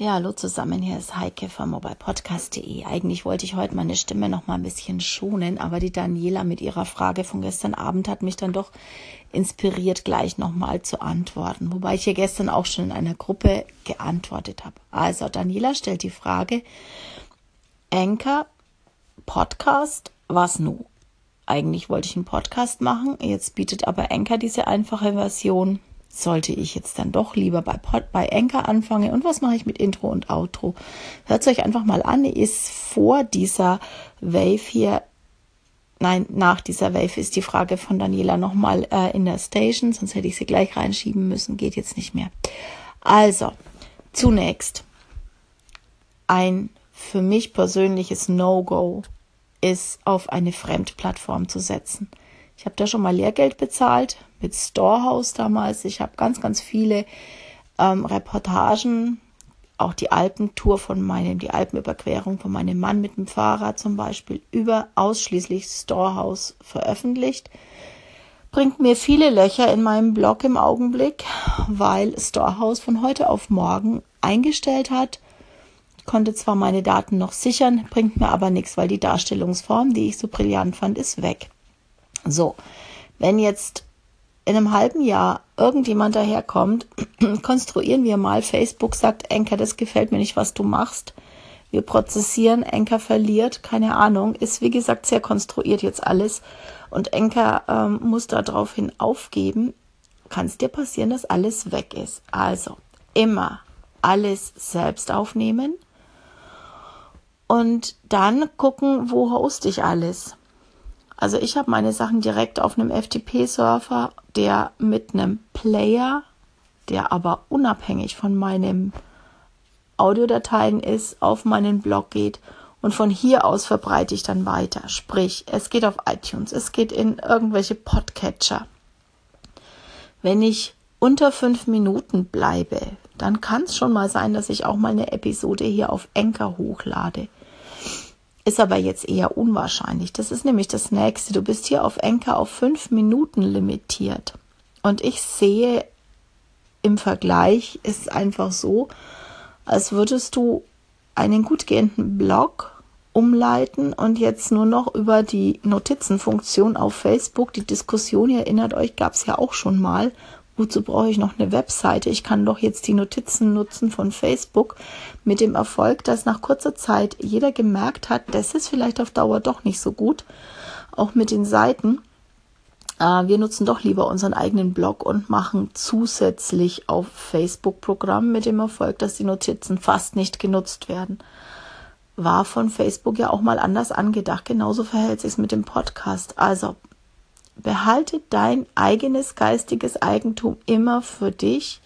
Ja, hallo zusammen, hier ist Heike vom mobilepodcast.de. Eigentlich wollte ich heute meine Stimme noch mal ein bisschen schonen, aber die Daniela mit ihrer Frage von gestern Abend hat mich dann doch inspiriert, gleich noch mal zu antworten. Wobei ich hier gestern auch schon in einer Gruppe geantwortet habe. Also, Daniela stellt die Frage, Anchor, Podcast, was nu? Eigentlich wollte ich einen Podcast machen, jetzt bietet aber Anchor diese einfache Version sollte ich jetzt dann doch lieber bei, Pod, bei Anchor anfangen und was mache ich mit Intro und Outro? Hört es euch einfach mal an, ist vor dieser Wave hier, nein, nach dieser Wave ist die Frage von Daniela nochmal äh, in der Station, sonst hätte ich sie gleich reinschieben müssen, geht jetzt nicht mehr. Also, zunächst, ein für mich persönliches No-Go ist, auf eine Fremdplattform zu setzen. Ich habe da schon mal Lehrgeld bezahlt mit Storehouse damals. Ich habe ganz, ganz viele ähm, Reportagen, auch die Alpentour von meinem, die Alpenüberquerung von meinem Mann mit dem Fahrrad zum Beispiel, über ausschließlich Storehouse veröffentlicht. Bringt mir viele Löcher in meinem Blog im Augenblick, weil Storehouse von heute auf morgen eingestellt hat. Konnte zwar meine Daten noch sichern, bringt mir aber nichts, weil die Darstellungsform, die ich so brillant fand, ist weg. So, wenn jetzt in einem halben Jahr irgendjemand daherkommt, konstruieren wir mal, Facebook sagt, Enker, das gefällt mir nicht, was du machst. Wir prozessieren, Enker verliert, keine Ahnung, ist wie gesagt sehr konstruiert jetzt alles. Und Enker ähm, muss daraufhin aufgeben, kann es dir passieren, dass alles weg ist. Also immer alles selbst aufnehmen und dann gucken, wo hoste ich alles. Also ich habe meine Sachen direkt auf einem FTP-Surfer, der mit einem Player, der aber unabhängig von meinen Audiodateien ist, auf meinen Blog geht und von hier aus verbreite ich dann weiter. Sprich, es geht auf iTunes, es geht in irgendwelche Podcatcher. Wenn ich unter fünf Minuten bleibe, dann kann es schon mal sein, dass ich auch mal eine Episode hier auf Enker hochlade. Ist aber jetzt eher unwahrscheinlich. Das ist nämlich das nächste. Du bist hier auf Enker auf fünf Minuten limitiert. Und ich sehe im Vergleich ist einfach so, als würdest du einen gut gehenden Blog umleiten und jetzt nur noch über die Notizenfunktion auf Facebook, die Diskussion, ihr erinnert euch, gab es ja auch schon mal, Wozu brauche ich noch eine Webseite? Ich kann doch jetzt die Notizen nutzen von Facebook mit dem Erfolg, dass nach kurzer Zeit jeder gemerkt hat, das ist vielleicht auf Dauer doch nicht so gut. Auch mit den Seiten. Äh, wir nutzen doch lieber unseren eigenen Blog und machen zusätzlich auf Facebook Programm mit dem Erfolg, dass die Notizen fast nicht genutzt werden. War von Facebook ja auch mal anders angedacht. Genauso verhält sich es mit dem Podcast. Also behalte dein eigenes geistiges Eigentum immer für dich.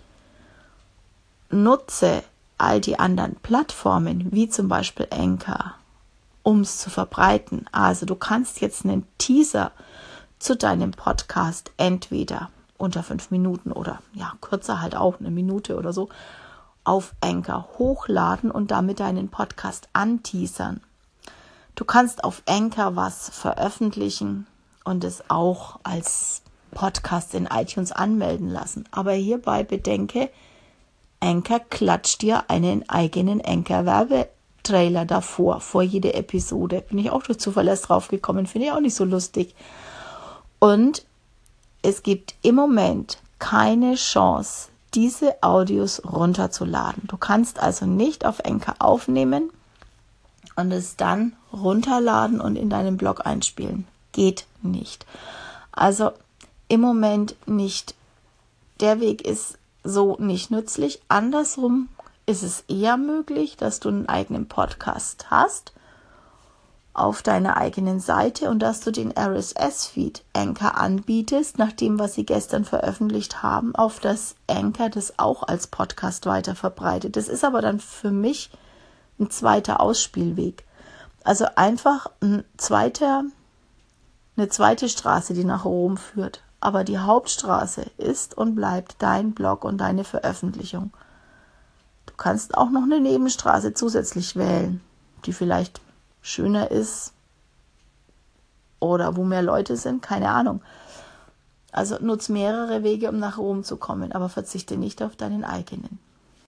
Nutze all die anderen Plattformen, wie zum Beispiel Anchor, um es zu verbreiten. Also du kannst jetzt einen Teaser zu deinem Podcast entweder unter fünf Minuten oder ja, kürzer halt auch eine Minute oder so auf Anchor hochladen und damit deinen Podcast anteasern. Du kannst auf Anchor was veröffentlichen, und es auch als Podcast in iTunes anmelden lassen. Aber hierbei bedenke, Anchor klatscht dir einen eigenen Anchor-Werbetrailer davor, vor jede Episode. Bin ich auch durch Zufall drauf gekommen, finde ich auch nicht so lustig. Und es gibt im Moment keine Chance, diese Audios runterzuladen. Du kannst also nicht auf Anchor aufnehmen und es dann runterladen und in deinem Blog einspielen geht nicht. Also im Moment nicht. Der Weg ist so nicht nützlich. Andersrum ist es eher möglich, dass du einen eigenen Podcast hast auf deiner eigenen Seite und dass du den RSS-Feed Anchor anbietest, nach dem, was sie gestern veröffentlicht haben, auf das Anchor das auch als Podcast weiter verbreitet. Das ist aber dann für mich ein zweiter Ausspielweg. Also einfach ein zweiter eine zweite Straße, die nach Rom führt. Aber die Hauptstraße ist und bleibt dein Blog und deine Veröffentlichung. Du kannst auch noch eine Nebenstraße zusätzlich wählen, die vielleicht schöner ist oder wo mehr Leute sind, keine Ahnung. Also nutz mehrere Wege, um nach Rom zu kommen, aber verzichte nicht auf deinen eigenen.